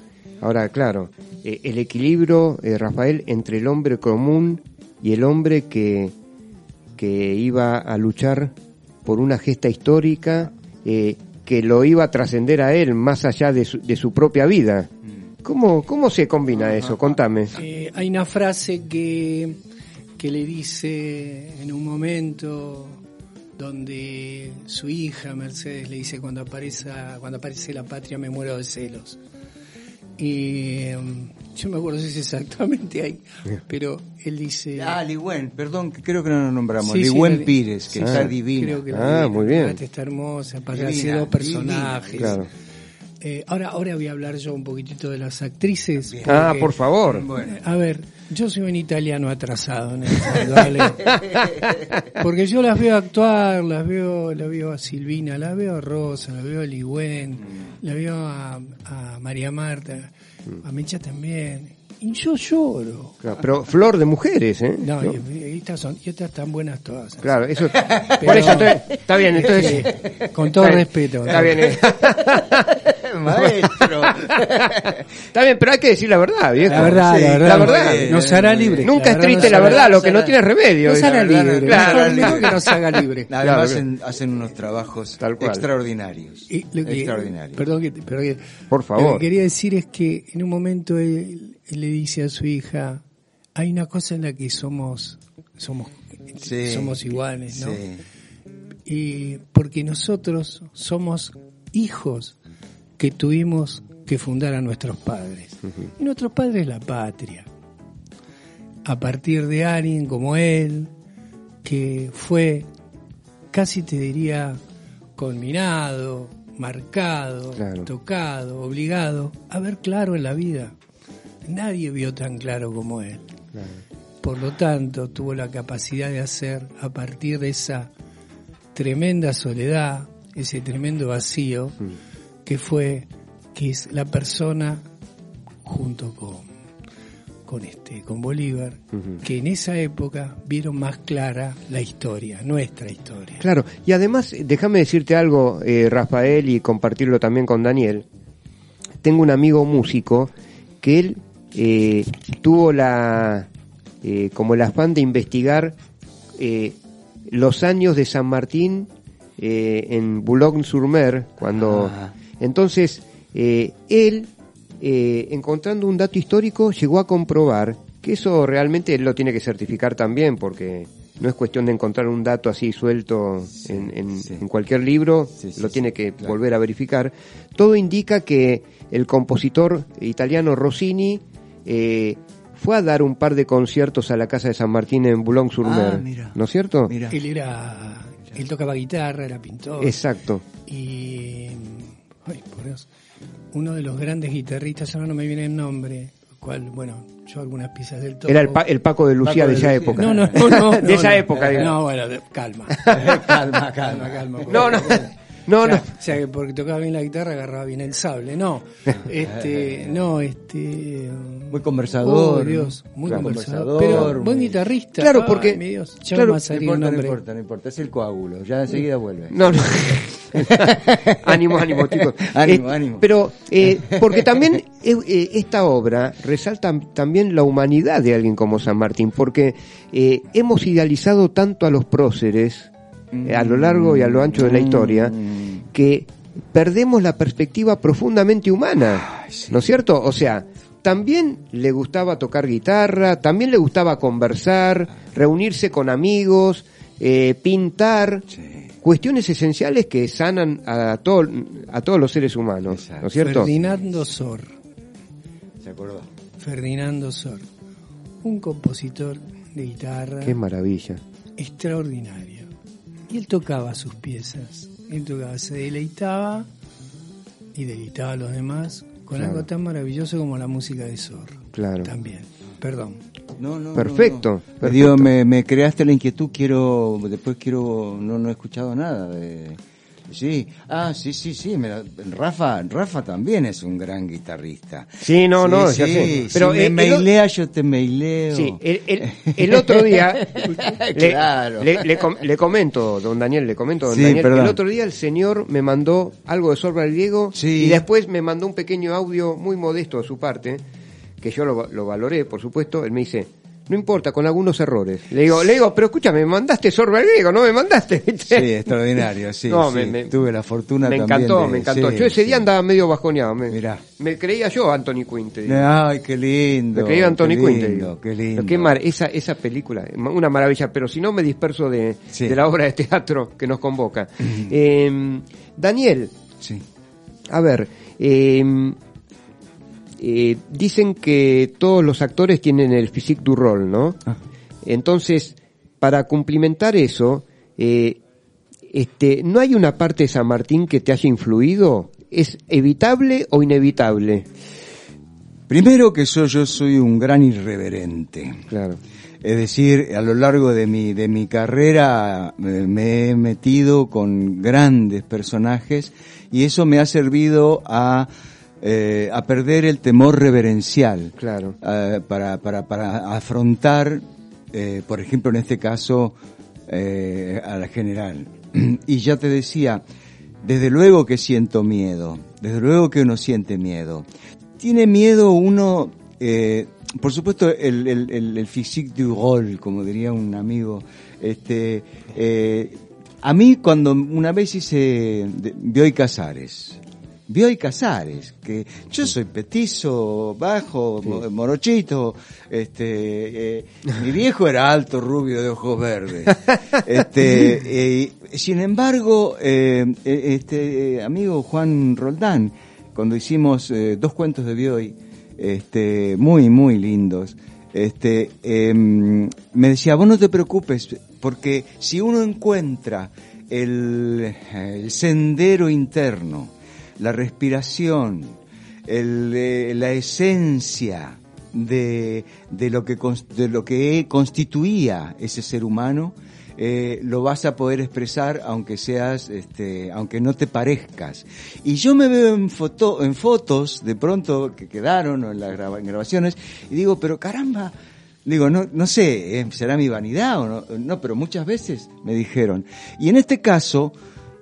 Ahora, claro, eh, el equilibrio, eh, Rafael, entre el hombre común y el hombre que, que iba a luchar por una gesta histórica eh, que lo iba a trascender a él más allá de su, de su propia vida. ¿Cómo, ¿Cómo se combina eso? Contame. Eh, hay una frase que, que le dice en un momento donde su hija Mercedes le dice cuando aparece cuando aparece la patria me muero de celos y em, yo me acuerdo si es exactamente ahí pero él dice Ah, Ligüen, perdón, que creo que no nos nombramos. Sí, Ligüen Pires, que sí, está la Ah, divina, muy bien. está hermosa para Divina, hacer dos personajes divina, Claro. Eh, ahora ahora voy a hablar yo un poquito de las actrices Ah, por favor. Bueno, a ver, yo soy un italiano atrasado en el mundo, ¿vale? *laughs* Porque yo las veo actuar, las veo, la veo a Silvina, la veo a Rosa, la veo a Ligüen, la veo a, a María Marta, a Mecha también. Y yo lloro. Claro, pero flor de mujeres, ¿eh? No, ¿No? Y, y estas son, y estas están buenas todas. Claro, eso. Pero- por eso, entonces, está bien, entonces. Con todo Está respeto. Está bien, eh. *laughs* *laughs* maestro. *laughs* Está bien, pero hay que decir la verdad, viejo. La verdad, Sí, la verdad, la verdad. nos hará libre. Nunca La es triste la verdad, lo que no tiene remedio. Nos hará libre. Claro, que nos haga libre. Además hacen, hacen unos trabajos Tal cual. extraordinarios. Y lo que- extraordinarios. Perdón, que, pero que- Por favor. Lo que quería decir es que en un momento él, él le dice a su hija, hay una cosa en la que somos somos Sí, somos iguales, ¿no? sí. Y porque nosotros somos hijos que tuvimos que fundar a nuestros padres. Y nuestros padres la patria. A partir de alguien como él, que fue, casi te diría, culminado, marcado, Claro. tocado, obligado a ver claro en la vida. Nadie vio tan claro como él. Por lo tanto, tuvo la capacidad de hacer, a partir de esa tremenda soledad, ese tremendo vacío, que fue, que es la persona junto con, con este, con Bolívar, que en esa época vieron más clara la historia, nuestra historia. Claro, y además, déjame decirte algo, eh, Rafael, y compartirlo también con Daniel. Tengo un amigo músico que él eh, tuvo la eh, como el afán de investigar eh, los años de San Martín eh, en Boulogne-sur-Mer, cuando Ah. Entonces eh, él eh, encontrando un dato histórico llegó a comprobar que eso realmente él lo tiene que certificar también porque no es cuestión de encontrar un dato así suelto en, en- sí. en cualquier libro, Sí, sí, lo tiene que claro. volver a verificar. Todo indica que el compositor italiano Rossini eh, fue a dar un par de conciertos a la casa de San Martín en Boulogne-sur-Mer, Ah. ¿no es cierto? Mira. Él era, él tocaba guitarra, era pintor. Exacto. Y, Dios, uno de los grandes guitarristas, ahora no me viene el nombre, cual, bueno, yo algunas piezas del toco. Era el, Pa- el Paco de Lucía Paco de de esa Lucía. época. No, no, *laughs* no, no, de no, esa no. época, digo. No, bueno, de- calma. *laughs* *laughs* calma, calma. calma. No, no, no, o sea, no. o sea, que porque tocaba bien la guitarra agarraba bien el sable. No, este, no, este. Muy conversador, Oh, Dios, muy Claro, conversador. conversador, Pero buen muy- guitarrista. Claro, Ay, porque- mi Dios, ya claro, No importa, no importa, no importa. Es el coágulo. Ya enseguida vuelve. No, no. *laughs* ánimo, ánimo, chicos. Ánimo, Eh, ánimo. Pero, eh, porque también eh, eh, esta obra resalta también la humanidad de alguien como San Martín, porque eh, hemos idealizado tanto a los próceres a lo largo y a lo ancho de la historia, que perdemos la perspectiva profundamente humana, ¿no es cierto? O sea, también le gustaba tocar guitarra, también le gustaba conversar, reunirse con amigos, eh, pintar, cuestiones esenciales que sanan a, todo- a todos los seres humanos, Exacto. ¿no es cierto? Ferdinando Sor. ¿Se acordó? Ferdinando Sor. Un compositor de guitarra Qué maravilla. extraordinario. Y él tocaba sus piezas. Él tocaba, se deleitaba y deleitaba a los demás con Claro. algo tan maravilloso como la música de Sor. Claro. También. Perdón. No, no, Perfecto, no, no. perfecto. Me, dio- me, me creaste la inquietud, quiero, después quiero, no, no he escuchado nada de, sí, ah, sí, sí, sí, me la- Rafa, Rafa también es un gran guitarrista. Sí, no, Sí, no, sí, ya sé. si Pero me eh, el yo te maileo. Sí, el, el- el otro día, *laughs* le, Claro. le- le com- le comento, don Daniel, le comento, don Sí, Daniel, perdón. el otro día el señor me mandó algo de Sorba el Diego Sí. y después me mandó un pequeño audio muy modesto de su parte, que yo lo, lo valoré, por supuesto, él me dice, no importa, con algunos errores. Le digo, le digo, pero escúchame, me mandaste Sorba Griego, no me mandaste. *laughs* Sí, extraordinario, sí, No, sí. me- me- Tuve la fortuna me también encantó, de- me encantó. sí, yo ese sí. día andaba medio bajoneado. Me, Mirá. me creía yo Anthony Quinn, te digo. Ay, qué lindo. Me creía Anthony qué Quinn, te lindo, digo. Qué lindo. Pero qué mar- esa, esa película, una maravilla, pero si no me disperso de, la obra de teatro que nos convoca. Eh, Daniel, Sí. a ver, eh, eh, dicen que todos los actores tienen el physique du rôle, ¿no? Ah. Entonces, para cumplimentar eso, eh, este, ¿no hay una parte de San Martín que te haya influido? ¿Es evitable o inevitable? Primero que soy, yo soy un gran irreverente. Claro. Es decir, a lo largo de mi, de mi carrera eh, me he metido con grandes personajes y eso me ha servido a, eh, a perder el temor reverencial. Claro. eh, para, para, para afrontar, eh, por ejemplo, en este caso, eh, a la general. *clears throat* Y ya te decía, desde luego que siento miedo, desde luego que uno siente miedo. Tiene miedo uno, eh, por supuesto, el, el, el, el physique du rôle, como diría un amigo, este, eh, a mí cuando una vez hice de- Bioy Casares, Bioy Casares, que yo soy petizo, bajo, mo- morochito, este, eh, mi viejo era alto, rubio, de ojos verdes. *laughs* Este, eh, sin embargo, eh, eh, este amigo Juan Roldán, cuando hicimos dos cuentos de Bioy, este, muy, muy lindos, este, em, me decía, vos no te preocupes, porque si uno encuentra el, el sendero interno, la respiración, el, eh, la esencia de, de lo que de lo que constituía ese ser humano, eh, lo vas a poder expresar aunque seas, este, aunque no te parezcas. Y yo me veo en foto, en fotos de pronto que quedaron o en las grabaciones y digo, pero caramba, digo, no, no sé, eh, será mi vanidad o no, no, pero muchas veces me dijeron. Y en este caso,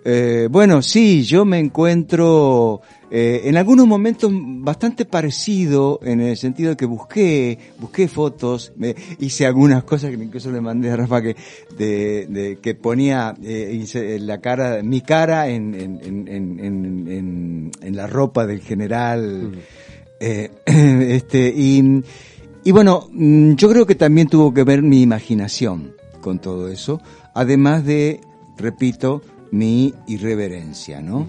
eh, bueno, sí, yo me encuentro eh, en algunos momentos bastante parecido en el sentido de que busqué, busqué fotos, me, hice algunas cosas que incluso le mandé a Rafa que, de, de- que ponía, eh, la cara, mi cara en, en, en, en, en- en- en la ropa del general, eh, *clears throat* este, y, y bueno, mm, yo creo que también tuvo que ver mi imaginación con todo eso, además de, repito, mi irreverencia, ¿no?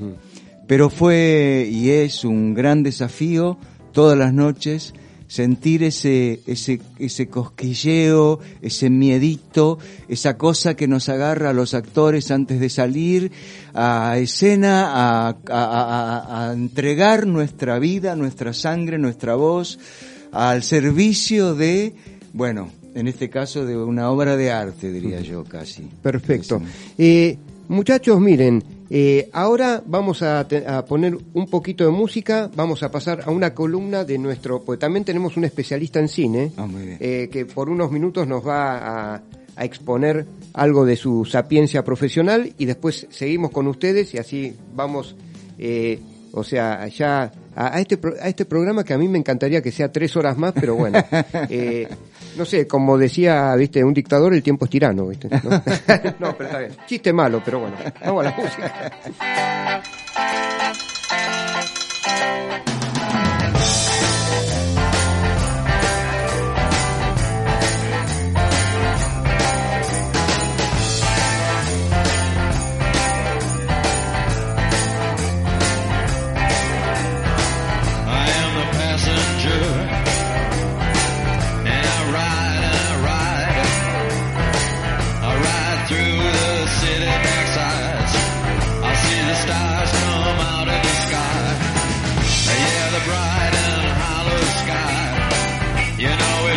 Pero fue y es un gran desafío todas las noches sentir ese, ese, ese cosquilleo, ese miedito, esa cosa que nos agarra a los actores antes de salir a escena, a, a- a- a entregar nuestra vida, nuestra sangre, nuestra voz al servicio de, bueno, en este caso de una obra de arte, diría yo casi. Perfecto. Eh, muchachos, miren, eh, ahora vamos a, a poner un poquito de música, vamos a pasar a una columna de nuestro, pues también tenemos un especialista en cine, Ah, eh, que por unos minutos nos va a, a exponer algo de su sapiencia profesional y después seguimos con ustedes y así vamos, eh, o sea, ya a, a este, pro- a este programa que a mí me encantaría que sea tres horas más, pero bueno, *laughs* eh, no sé, como decía, viste, un dictador, el tiempo es tirano, viste. No, *laughs* No, pero está bien. Chiste malo, pero bueno, vamos a la música.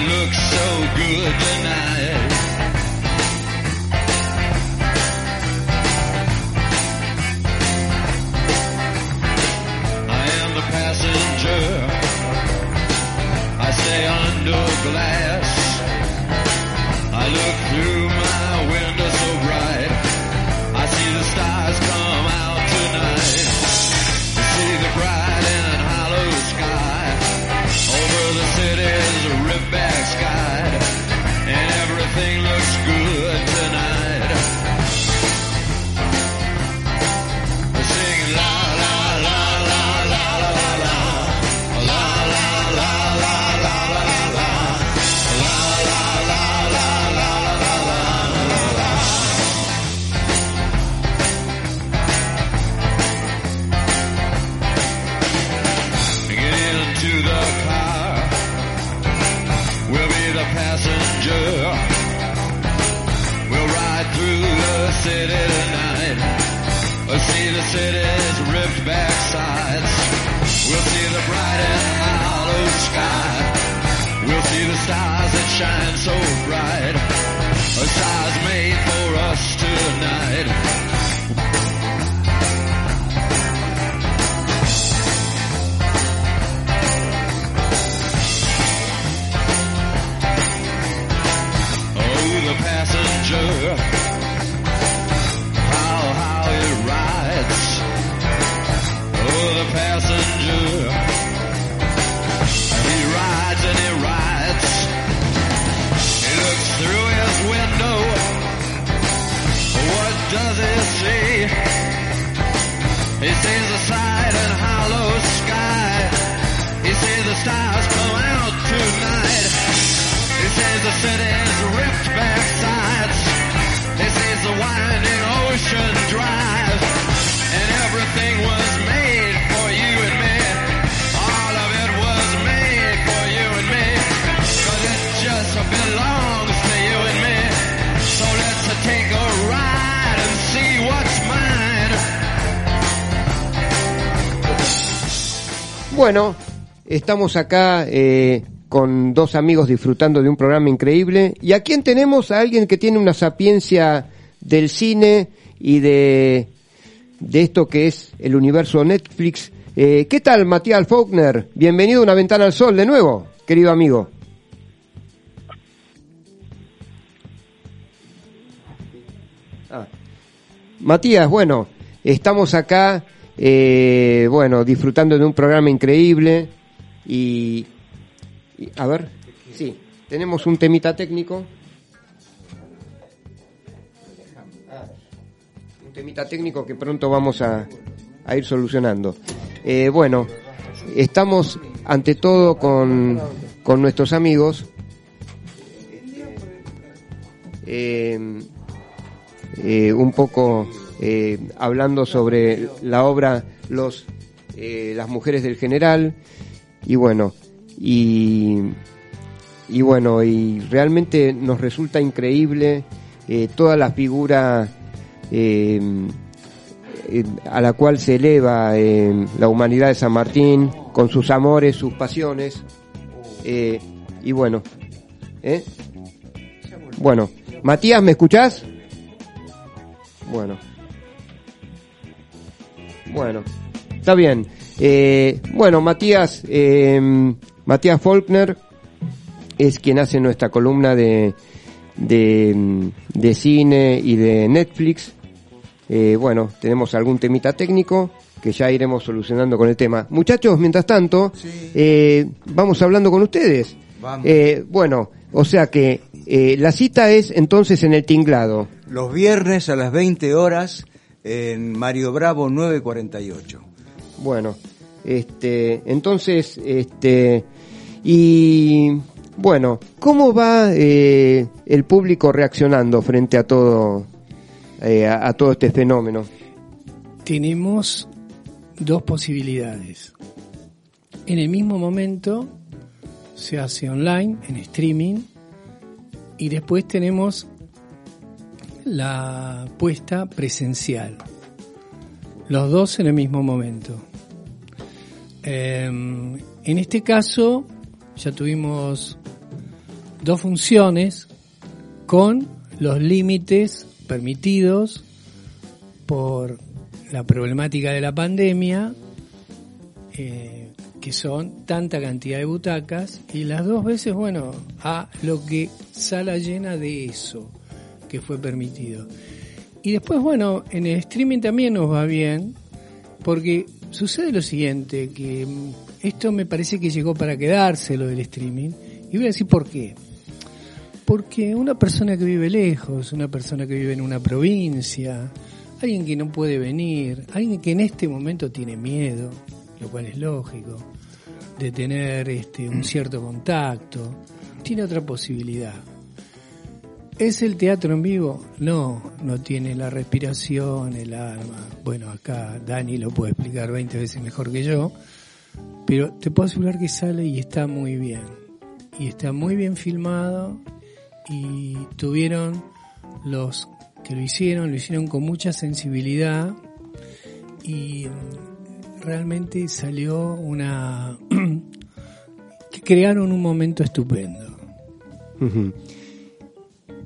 look so good tonight. Stars made for us tonight. Bueno, estamos acá eh, con dos amigos disfrutando de un programa increíble. Y aquí tenemos a alguien que tiene una sapiencia del cine y de, de esto que es el universo Netflix. Eh, ¿Qué tal, Matías Faulkner? Bienvenido a Una Ventana al Sol de nuevo, querido amigo. Ah. Matías, bueno, estamos acá, eh, bueno, disfrutando de un programa increíble y, a ver, sí, tenemos un temita técnico. Un temita técnico que pronto vamos a, ir solucionando. Eh, bueno, estamos ante todo con, con nuestros amigos. Eh, un poco eh, hablando sobre la obra los eh, las mujeres del general y bueno y y bueno y realmente nos resulta increíble eh, toda la figura eh, a la cual se eleva la humanidad de San Martín con sus amores sus pasiones y bueno bueno Matías me escuchás bueno. Bueno, está bien. Eh, bueno, Matías, eh, Matías Faulkner es quien hace nuestra columna de, de, de cine y de Netflix. Eh, bueno, tenemos algún temita técnico que ya iremos solucionando con el tema. Muchachos, mientras tanto, eh, vamos hablando con ustedes. Vamos. Eh, bueno, o sea que eh, la cita es entonces en el tinglado. Los viernes a las 20 horas en Mario Bravo 948. Bueno, este, entonces, este, y bueno, ¿cómo va eh, el público reaccionando frente a todo, eh, a, a todo este fenómeno? tenemos dos posibilidades. En el mismo momento se hace online, en streaming, y después tenemos la puesta presencial. Los dos en el mismo momento. Eh, en este caso ya tuvimos dos funciones con los límites permitidos por la problemática de la pandemia, eh, que son tanta cantidad de butacas, y las dos veces, bueno, a lo que sala llena de eso que fue permitido. Y después, bueno, en el streaming también nos va bien, porque sucede lo siguiente, que mm, esto me parece que llegó para quedarse lo del streaming, y voy a decir por qué. Porque una persona que vive lejos, una persona que vive en una provincia, alguien que no puede venir, alguien que en este momento tiene miedo, lo cual es lógico, de tener este, un cierto contacto, tiene otra posibilidad. ¿Es el teatro en vivo? No, no tiene la respiración, el alma. Bueno, acá Dani lo puede explicar 20 veces mejor que yo, pero te puedo asegurar que sale y está muy bien. Y está muy bien filmado y tuvieron los que lo hicieron, lo hicieron con mucha sensibilidad y mm, realmente salió una... *clears throat* que crearon un momento estupendo.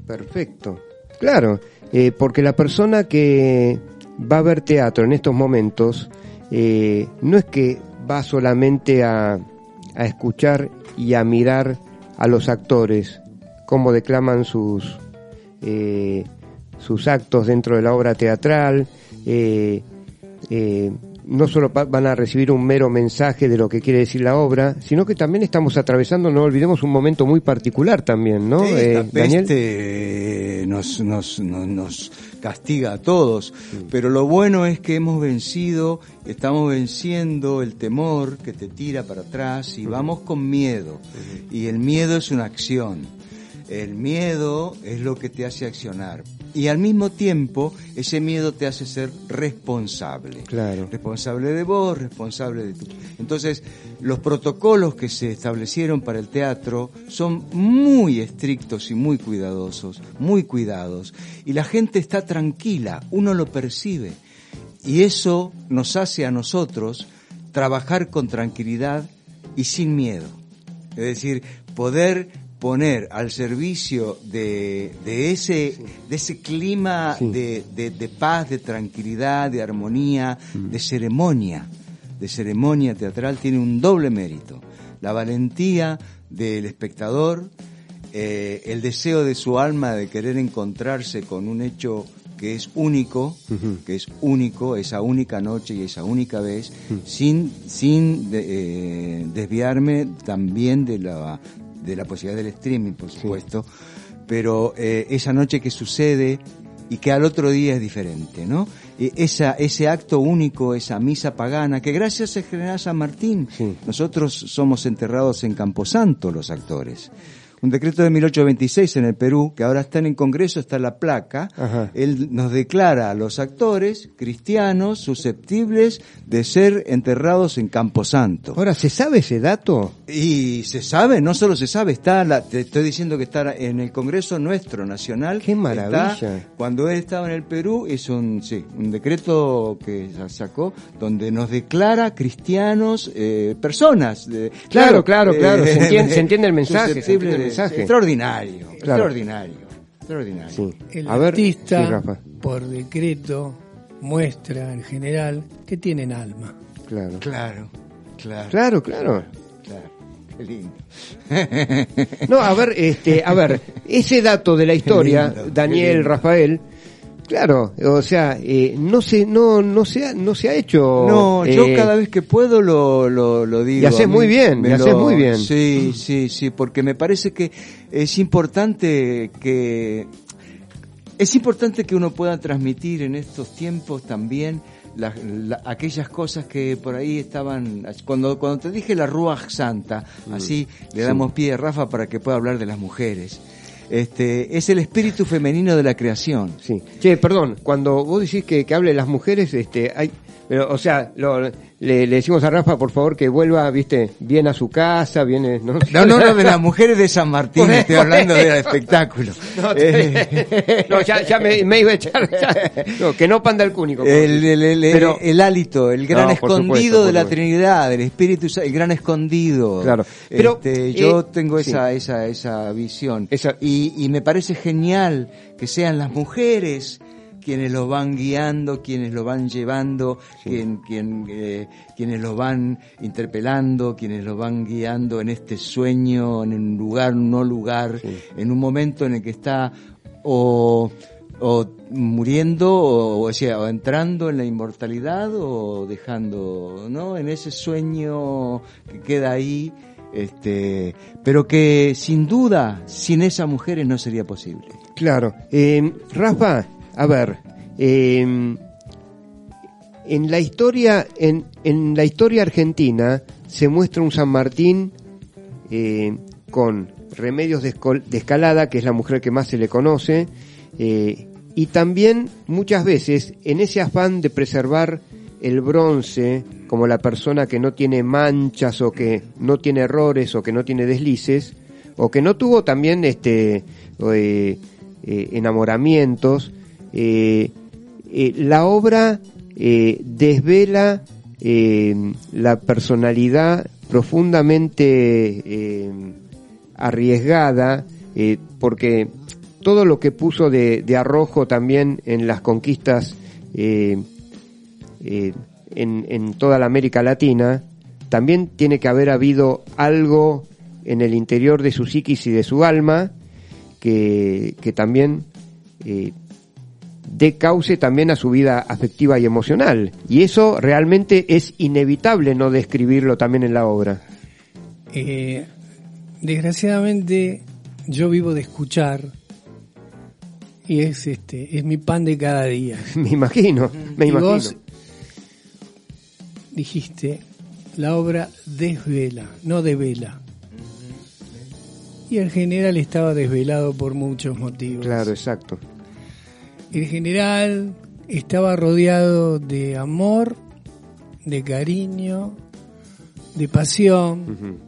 Perfecto. Claro, eh, porque la persona que va a ver teatro en estos momentos eh, no es que va solamente a, a escuchar y a mirar a los actores cómo declaman sus eh, sus actos dentro de la obra teatral. eh, eh, no solo van a recibir un mero mensaje de lo que quiere decir la obra, sino que también estamos atravesando, no olvidemos, un momento muy particular también, ¿no? Sí, Eh, Daniel. peste nos, nos, nos, nos castiga a todos, pero lo bueno es que hemos vencido, estamos venciendo el temor que te tira para atrás y vamos con miedo. Y el miedo es una acción. El miedo es lo que te hace accionar. Y al mismo tiempo, ese miedo te hace ser responsable. Claro. Responsable de vos, responsable de tu... Entonces, los protocolos que se establecieron para el teatro son muy estrictos y muy cuidadosos, muy cuidados. Y la gente está tranquila, uno lo percibe. Y eso nos hace a nosotros trabajar con tranquilidad y sin miedo. Es decir, poder poner al servicio de, de ese de ese clima Sí. de, de- de paz, de tranquilidad, de armonía, de ceremonia, de ceremonia teatral tiene un doble mérito. La valentía del espectador, eh, el deseo de su alma de querer encontrarse con un hecho que es único, que es único, esa única noche y esa única vez, sin, sin de- eh, desviarme también de la, de la posibilidad del streaming, por supuesto, pero eh, esa noche que sucede y que al otro día es diferente, ¿no? E- Esa, ese acto único, esa misa pagana, que gracias al general San Martín, Sí. nosotros somos enterrados en Camposanto los actores. Un decreto de 1826 en el Perú, que ahora está en el Congreso, está la placa, Ajá. él nos declara a los actores cristianos susceptibles de ser enterrados en Camposanto. Ahora, ¿se sabe ese dato? Y se sabe, no solo se sabe, está, la, te estoy diciendo que está en el Congreso nuestro nacional. ¡Qué maravilla! está- cuando él estaba en el Perú, es un, sí, un decreto que sa- sacó donde nos declara cristianos, eh, personas. Claro, claro, claro, se entiende- se entiende el *laughs* mensaje, mensaje. Extraordinario, Claro. extraordinario, extraordinario. Sí. El A ver, artista, sí, por decreto, muestra en general que tienen alma. Claro. Claro, claro, Claro, claro. claro. Qué lindo. No, a ver, este, a ver, *laughs* ese dato de la historia, lindo, Daniel. Rafael, claro, o sea, eh, no se, no, no se ha, no se ha hecho. No, yo eh, cada vez que puedo lo, lo, lo digo. Y haces mí muy bien, me y haces muy bien. Sí, sí, sí, porque me parece que es importante que es importante que uno pueda transmitir en estos tiempos también la- la- aquellas cosas que por ahí estaban cuando cuando te dije la Ruach Santa, Mm. así le damos pie a Rafa para que pueda hablar de las mujeres. Este, es el espíritu femenino de la creación. Sí. Che, perdón, cuando vos decís que, que hable de las mujeres, este, hay, pero, o sea, lo- le, le decimos a Rafa, por favor, que vuelva, viste, bien a su casa, viene, ¿no? *laughs* No, no, no, de las mujeres de San Martín, estoy hablando del espectáculo. *laughs* No, Eh, *laughs* no, ya, ya me, me iba a echar, ya. No, que no panda el cúnico. El, el, Pero- el hálito, el gran No, escondido supuesto, de la supuesto. Trinidad, el Espíritu, el gran escondido. Claro. Pero, Este, eh, yo tengo sí. esa, esa, esa visión. Esa- Y, y me parece genial que sean las mujeres quienes lo van guiando, quienes lo van llevando, quien, quien, eh, quienes lo van interpelando, quienes lo van guiando en este sueño, en un lugar, no lugar, en un momento en el que está o, o muriendo, o, o sea, o entrando en la inmortalidad, o dejando, ¿no? En ese sueño que queda ahí, este, pero que sin duda, sin esas mujeres no sería posible. Claro. Eh, Rafa, a ver, eh, en la historia, en, la historia argentina se muestra un San Martín eh, con Remedios de, Escalada, que es la mujer que más se le conoce, eh, y también muchas veces en ese afán de preservar el bronce como la persona que no tiene manchas o que no tiene errores o que no tiene deslices o que no tuvo también este eh, enamoramientos eh, eh, la obra eh, desvela la personalidad profundamente arriesgada porque todo lo que puso de, arrojo también en las conquistas en, toda la América Latina, también tiene que haber habido algo en el interior de su psiquis y de su alma que, también dé cauce también a su vida afectiva y emocional. Y eso realmente es inevitable no describirlo también en la obra. Eh, desgraciadamente yo vivo de escuchar y es este es mi pan de cada día. *laughs* Me imagino, me y imagino. vos dijiste la obra desvela, no devela. Y el general estaba desvelado por muchos motivos. Claro, exacto. El general estaba rodeado de amor, de cariño, de pasión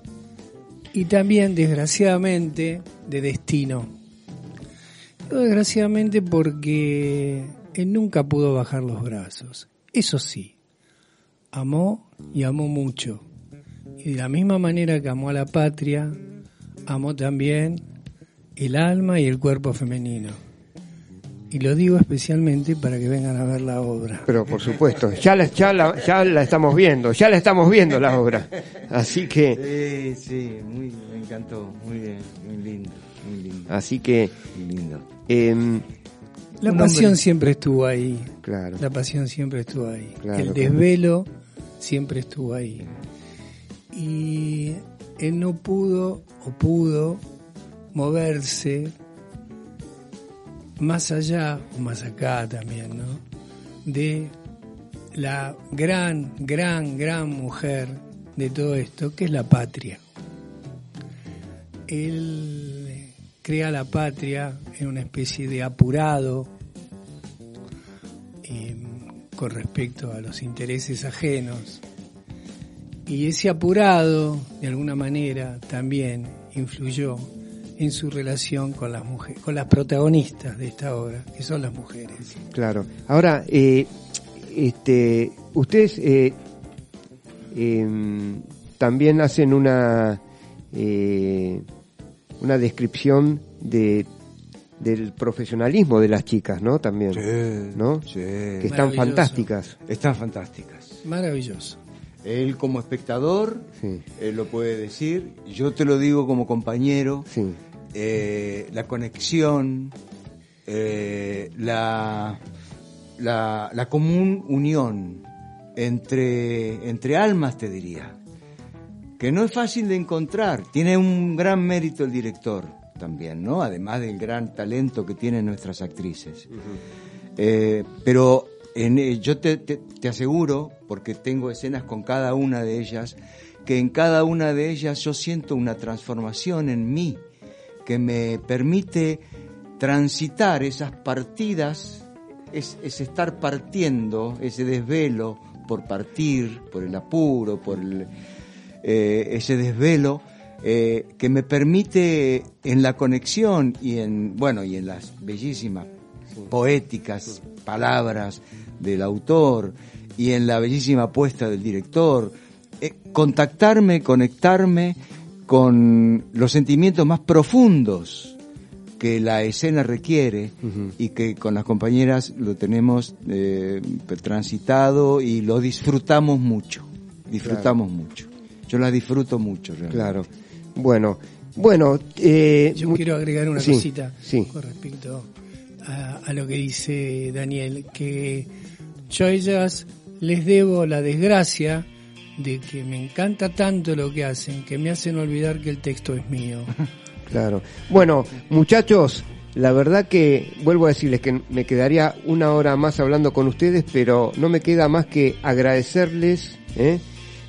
y también, desgraciadamente, de destino. Digo desgraciadamente porque él nunca pudo bajar los brazos. Eso sí, amó y amó mucho. Y de la misma manera que amó a la patria, amó también el alma y el cuerpo femenino. Y lo digo especialmente para que vengan a ver la obra. Pero por supuesto, ya la, ya la, ya la estamos viendo, ya la estamos viendo la obra. Así que, Sí, sí, muy, me encantó, muy bien, muy lindo, muy lindo, así que, muy lindo. em, La pasión hombre- siempre estuvo ahí. claro. La pasión siempre estuvo ahí. Claro, el claro. desvelo siempre estuvo ahí. Y él no pudo o pudo moverse más allá o más acá también, ¿no? De la gran, gran, gran mujer de todo esto, que es la patria. Él crea la patria en una especie de apurado eh, con respecto a los intereses ajenos. Y ese apurado, de alguna manera, también influyó en su relación con las mujeres, con las protagonistas de esta obra, que son las mujeres. Claro. Ahora, eh, este, ustedes eh, em, también hacen una eh, una descripción de del profesionalismo de las chicas, ¿no? También, ¿no? Sí, Que están fantásticas. están fantásticas. Maravilloso. Él como espectador, Sí, él lo puede decir, yo te lo digo como compañero, sí, eh, la conexión, eh, la, la, la común unión entre, entre almas, te diría, que no es fácil de encontrar. Tiene un gran mérito el director también, ¿no? Además del gran talento que tienen nuestras actrices. Eh, pero en, yo te, te- te aseguro, porque tengo escenas con cada una de ellas, que en cada una de ellas yo siento una transformación en mí que me permite transitar esas partidas, es, es estar partiendo, ese desvelo por partir, por el apuro, por el, eh, ese desvelo eh, que me permite en la conexión y en bueno y en las bellísimas poéticas palabras del autor y en la bellísima apuesta del director eh, contactarme conectarme con los sentimientos más profundos que la escena requiere y que con las compañeras lo tenemos eh, transitado y lo disfrutamos mucho disfrutamos mucho yo la disfruto mucho realmente. claro. Bueno, bueno, eh, Yo quiero agregar una sí, cosita Sí, con respecto a, a lo que dice Daniel, que yo a ellas les debo la desgracia de que me encanta tanto lo que hacen, que me hacen olvidar que el texto es mío. *laughs* Claro. Bueno, muchachos, la verdad que vuelvo a decirles que me quedaría una hora más hablando con ustedes, pero no me queda más que agradecerles ¿eh?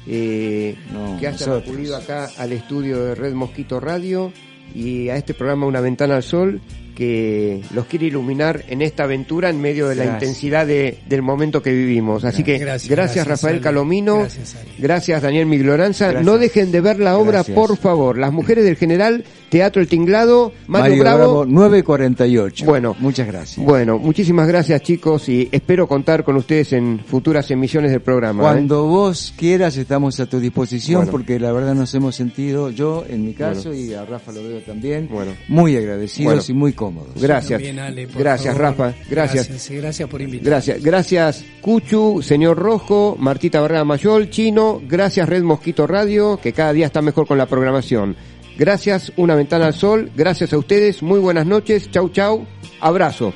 Eh, No, que hayan nosotros. acudido acá al estudio de Red Mosquito Radio y a este programa Una Ventana al Sol que los quiere iluminar en esta aventura en medio de la intensidad de- del momento que vivimos. Así que Gracias, Rafael Ale. Calomino, Gracias, Daniel Migloranza. No dejen de ver la obra, por favor. Las mujeres del general, Teatro El Tinglado, Mario, Mario Bravo. Bravo 948 Bueno. muchas gracias Bueno, muchísimas gracias chicos y espero contar con ustedes en futuras emisiones del programa. ¿eh? Cuando vos quieras estamos a tu disposición Bueno. porque la verdad nos hemos sentido, yo en mi caso y a Rafa lo veo también, Bueno. muy agradecidos Bueno. y muy cómodos. Gracias. Bien, Ale, por gracias favor. Rafa, gracias. Gracias, gracias por invitarme. Gracias, gracias Cuchu, señor Rojo, Martita Barrera Mayol, Chino, gracias Red Mosquito Radio, que cada día está mejor con la programación. Gracias, Una Ventana al Sol, gracias a ustedes, muy buenas noches, chau chau, abrazo.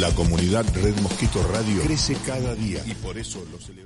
La comunidad Red Mosquito Radio crece cada día y por eso lo celebramos.